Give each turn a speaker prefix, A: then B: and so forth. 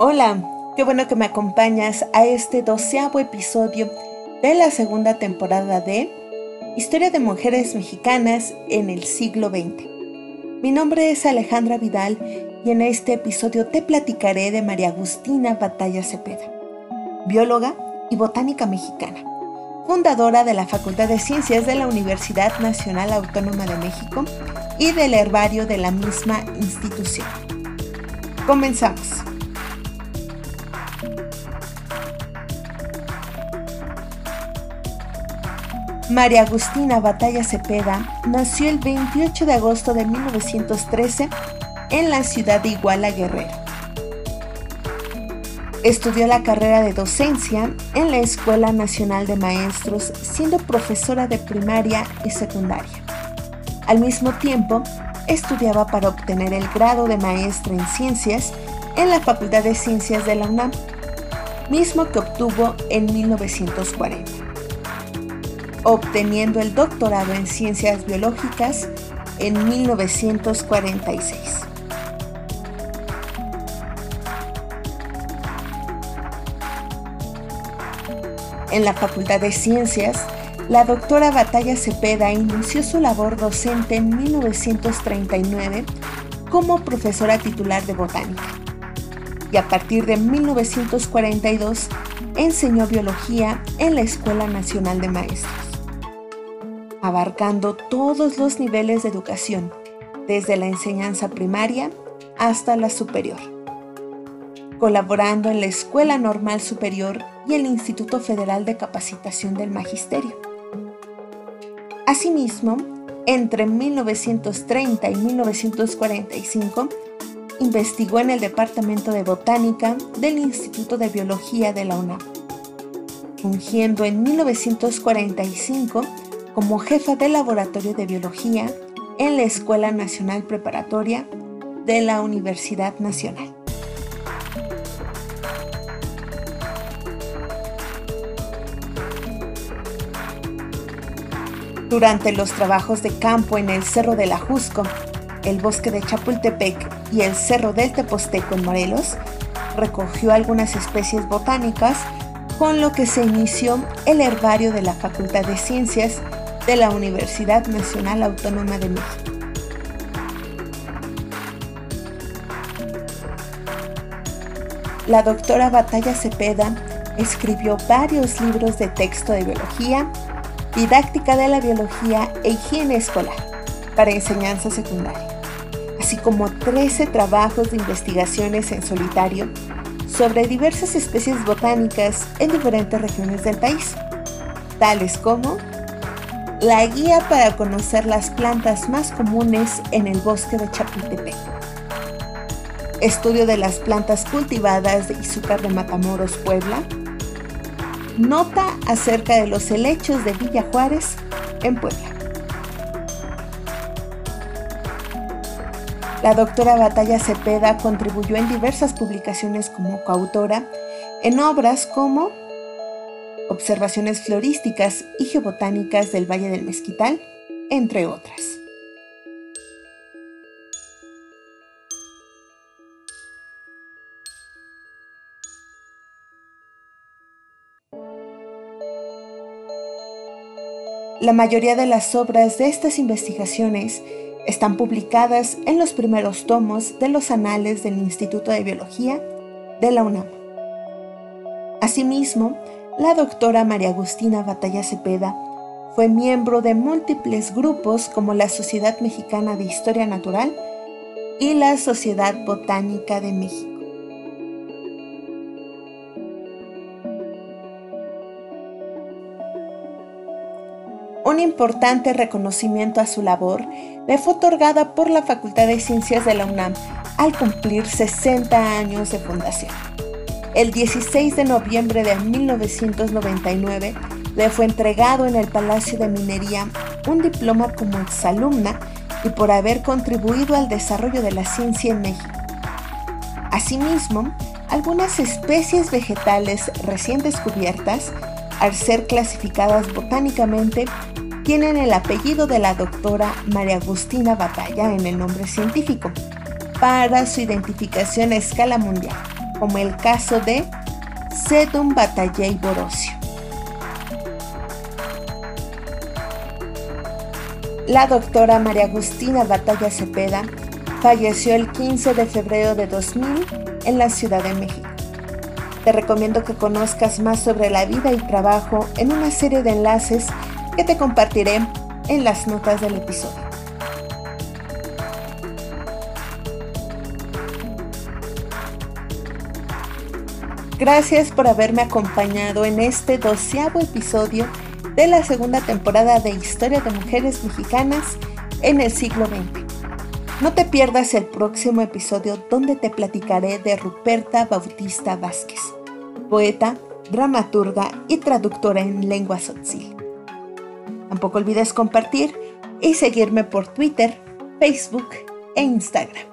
A: Hola, qué bueno que me acompañas a este doceavo episodio de la segunda temporada de Historia de Mujeres Mexicanas en el siglo XX. Mi nombre es Alejandra Vidal y en este episodio te platicaré de María Agustina Batalla Cepeda, bióloga y botánica mexicana, fundadora de la Facultad de Ciencias de la Universidad Nacional Autónoma de México y del herbario de la misma institución. Comenzamos. María Agustina Batalla Cepeda nació el 28 de agosto de 1913 en la ciudad de Iguala Guerrero. Estudió la carrera de docencia en la Escuela Nacional de Maestros, siendo profesora de primaria y secundaria. Al mismo tiempo, estudiaba para obtener el grado de maestra en ciencias en la Facultad de Ciencias de la UNAM, mismo que obtuvo en 1940 obteniendo el doctorado en ciencias biológicas en 1946. En la Facultad de Ciencias, la doctora Batalla Cepeda inició su labor docente en 1939 como profesora titular de botánica y a partir de 1942 enseñó biología en la Escuela Nacional de Maestros abarcando todos los niveles de educación, desde la enseñanza primaria hasta la superior, colaborando en la Escuela Normal Superior y el Instituto Federal de Capacitación del Magisterio. Asimismo, entre 1930 y 1945, investigó en el Departamento de Botánica del Instituto de Biología de la UNAM, fungiendo en 1945 como jefa del Laboratorio de Biología en la Escuela Nacional Preparatoria de la Universidad Nacional. Durante los trabajos de campo en el Cerro del Ajusco, el bosque de Chapultepec y el Cerro del Teposteco en Morelos, recogió algunas especies botánicas, con lo que se inició el herbario de la Facultad de Ciencias de la Universidad Nacional Autónoma de México. La doctora Batalla Cepeda escribió varios libros de texto de biología, didáctica de la biología e higiene escolar para enseñanza secundaria, así como 13 trabajos de investigaciones en solitario sobre diversas especies botánicas en diferentes regiones del país, tales como la guía para conocer las plantas más comunes en el bosque de Chapultepec. Estudio de las plantas cultivadas de Izúcar de Matamoros, Puebla. Nota acerca de los helechos de Villa Juárez en Puebla. La doctora Batalla Cepeda contribuyó en diversas publicaciones como coautora en obras como observaciones florísticas y geobotánicas del Valle del Mezquital, entre otras. La mayoría de las obras de estas investigaciones están publicadas en los primeros tomos de los anales del Instituto de Biología de la UNAM. Asimismo, la doctora María Agustina Batalla Cepeda fue miembro de múltiples grupos como la Sociedad Mexicana de Historia Natural y la Sociedad Botánica de México. Un importante reconocimiento a su labor le fue otorgada por la Facultad de Ciencias de la UNAM al cumplir 60 años de fundación. El 16 de noviembre de 1999 le fue entregado en el Palacio de Minería un diploma como exalumna y por haber contribuido al desarrollo de la ciencia en México. Asimismo, algunas especies vegetales recién descubiertas, al ser clasificadas botánicamente, tienen el apellido de la doctora María Agustina Batalla en el nombre científico, para su identificación a escala mundial como el caso de Sedum Batallé Borosio. La doctora María Agustina Batalla Cepeda falleció el 15 de febrero de 2000 en la Ciudad de México. Te recomiendo que conozcas más sobre la vida y trabajo en una serie de enlaces que te compartiré en las notas del episodio. Gracias por haberme acompañado en este doceavo episodio de la segunda temporada de Historia de Mujeres Mexicanas en el siglo XX. No te pierdas el próximo episodio donde te platicaré de Ruperta Bautista Vázquez, poeta, dramaturga y traductora en lengua tzotzil. Tampoco olvides compartir y seguirme por Twitter, Facebook e Instagram.